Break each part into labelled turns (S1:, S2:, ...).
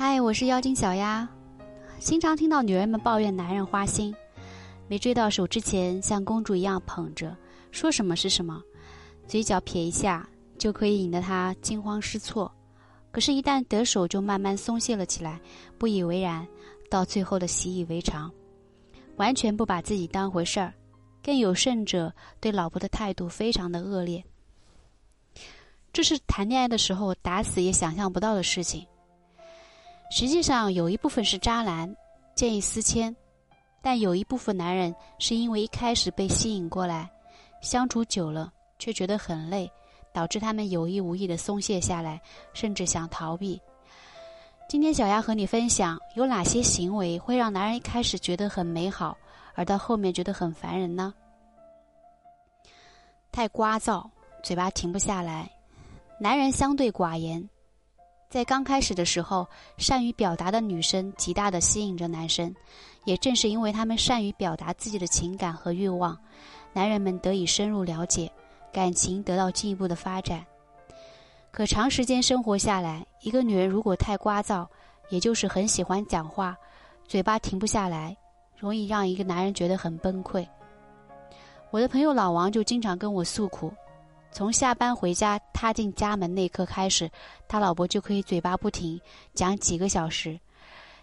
S1: 嗨，我是妖精小丫。经常听到女人们抱怨男人花心，没追到手之前像公主一样捧着，说什么是什么，嘴角撇一下就可以引得他惊慌失措。可是，一旦得手就慢慢松懈了起来，不以为然，到最后的习以为常，完全不把自己当回事儿。更有甚者，对老婆的态度非常的恶劣。这是谈恋爱的时候打死也想象不到的事情。实际上，有一部分是渣男，建议思迁；但有一部分男人是因为一开始被吸引过来，相处久了却觉得很累，导致他们有意无意的松懈下来，甚至想逃避。今天小丫和你分享有哪些行为会让男人一开始觉得很美好，而到后面觉得很烦人呢？太聒噪，嘴巴停不下来。男人相对寡言。在刚开始的时候，善于表达的女生极大的吸引着男生，也正是因为他们善于表达自己的情感和欲望，男人们得以深入了解，感情得到进一步的发展。可长时间生活下来，一个女人如果太聒噪，也就是很喜欢讲话，嘴巴停不下来，容易让一个男人觉得很崩溃。我的朋友老王就经常跟我诉苦。从下班回家踏进家门那一刻开始，他老婆就可以嘴巴不停讲几个小时，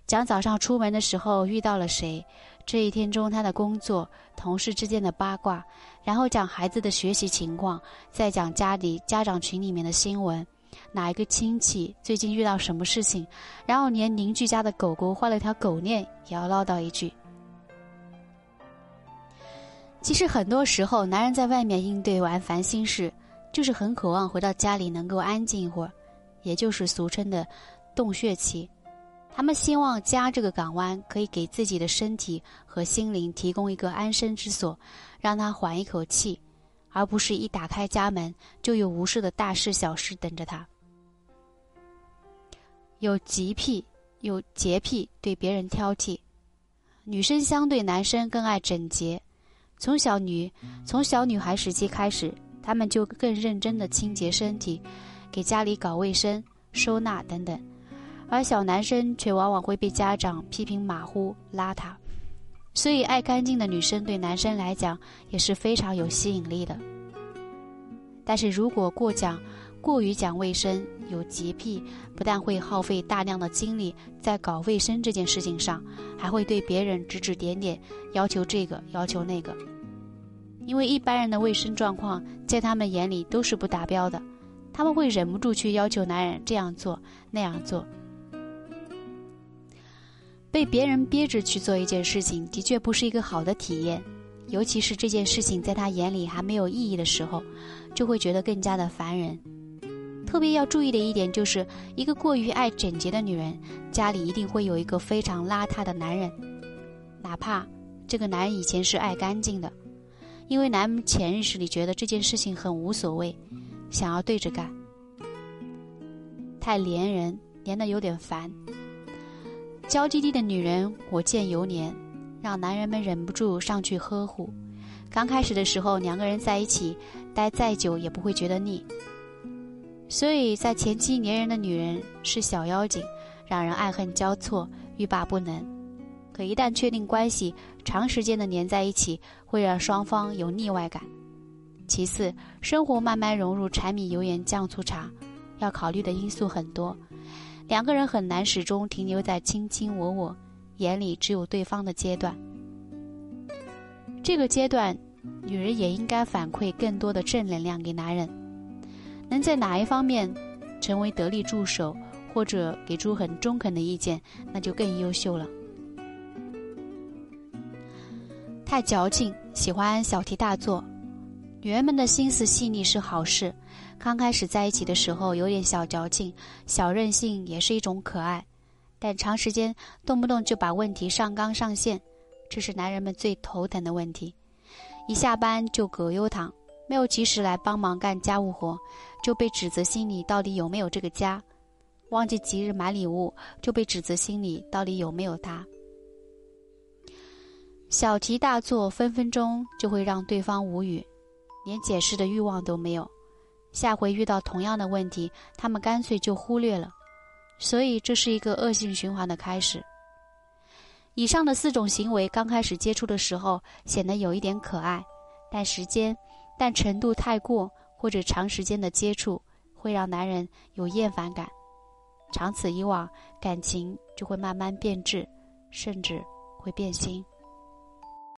S1: 讲早上出门的时候遇到了谁，这一天中他的工作、同事之间的八卦，然后讲孩子的学习情况，再讲家里家长群里面的新闻，哪一个亲戚最近遇到什么事情，然后连邻居家的狗狗换了条狗链也要唠叨一句。其实很多时候，男人在外面应对完烦心事，就是很渴望回到家里能够安静一会儿，也就是俗称的洞穴期。他们希望家这个港湾可以给自己的身体和心灵提供一个安身之所，让他缓一口气，而不是一打开家门就有无数的大事小事等着他。有洁癖，有洁癖，对别人挑剔。女生相对男生更爱整洁。从小女从小女孩时期开始，她们就更认真的清洁身体，给家里搞卫生、收纳等等，而小男生却往往会被家长批评马虎、邋遢。所以，爱干净的女生对男生来讲也是非常有吸引力的。但是如果过讲、过于讲卫生、有洁癖，不但会耗费大量的精力在搞卫生这件事情上，还会对别人指指点点，要求这个要求那个。因为一般人的卫生状况在他们眼里都是不达标的，他们会忍不住去要求男人这样做那样做。被别人憋着去做一件事情，的确不是一个好的体验，尤其是这件事情在他眼里还没有意义的时候，就会觉得更加的烦人。特别要注意的一点就是，一个过于爱整洁的女人，家里一定会有一个非常邋遢的男人，哪怕这个男人以前是爱干净的。因为男人潜意识里觉得这件事情很无所谓，想要对着干，太粘人，粘的有点烦。娇滴滴的女人，我见犹怜，让男人们忍不住上去呵护。刚开始的时候，两个人在一起待再久也不会觉得腻。所以在前期粘人的女人是小妖精，让人爱恨交错，欲罢不能。可一旦确定关系，长时间的粘在一起，会让双方有腻歪感。其次，生活慢慢融入柴米油盐酱醋茶，要考虑的因素很多，两个人很难始终停留在卿卿我我，眼里只有对方的阶段。这个阶段，女人也应该反馈更多的正能量给男人。能在哪一方面成为得力助手，或者给出很中肯的意见，那就更优秀了。太矫情，喜欢小题大做。女人们的心思细腻是好事，刚开始在一起的时候有点小矫情、小任性也是一种可爱。但长时间动不动就把问题上纲上线，这是男人们最头疼的问题。一下班就葛优躺，没有及时来帮忙干家务活，就被指责心里到底有没有这个家；忘记吉日买礼物，就被指责心里到底有没有他。小题大做，分分钟就会让对方无语，连解释的欲望都没有。下回遇到同样的问题，他们干脆就忽略了。所以这是一个恶性循环的开始。以上的四种行为刚开始接触的时候显得有一点可爱，但时间、但程度太过或者长时间的接触会让男人有厌烦感，长此以往，感情就会慢慢变质，甚至会变心。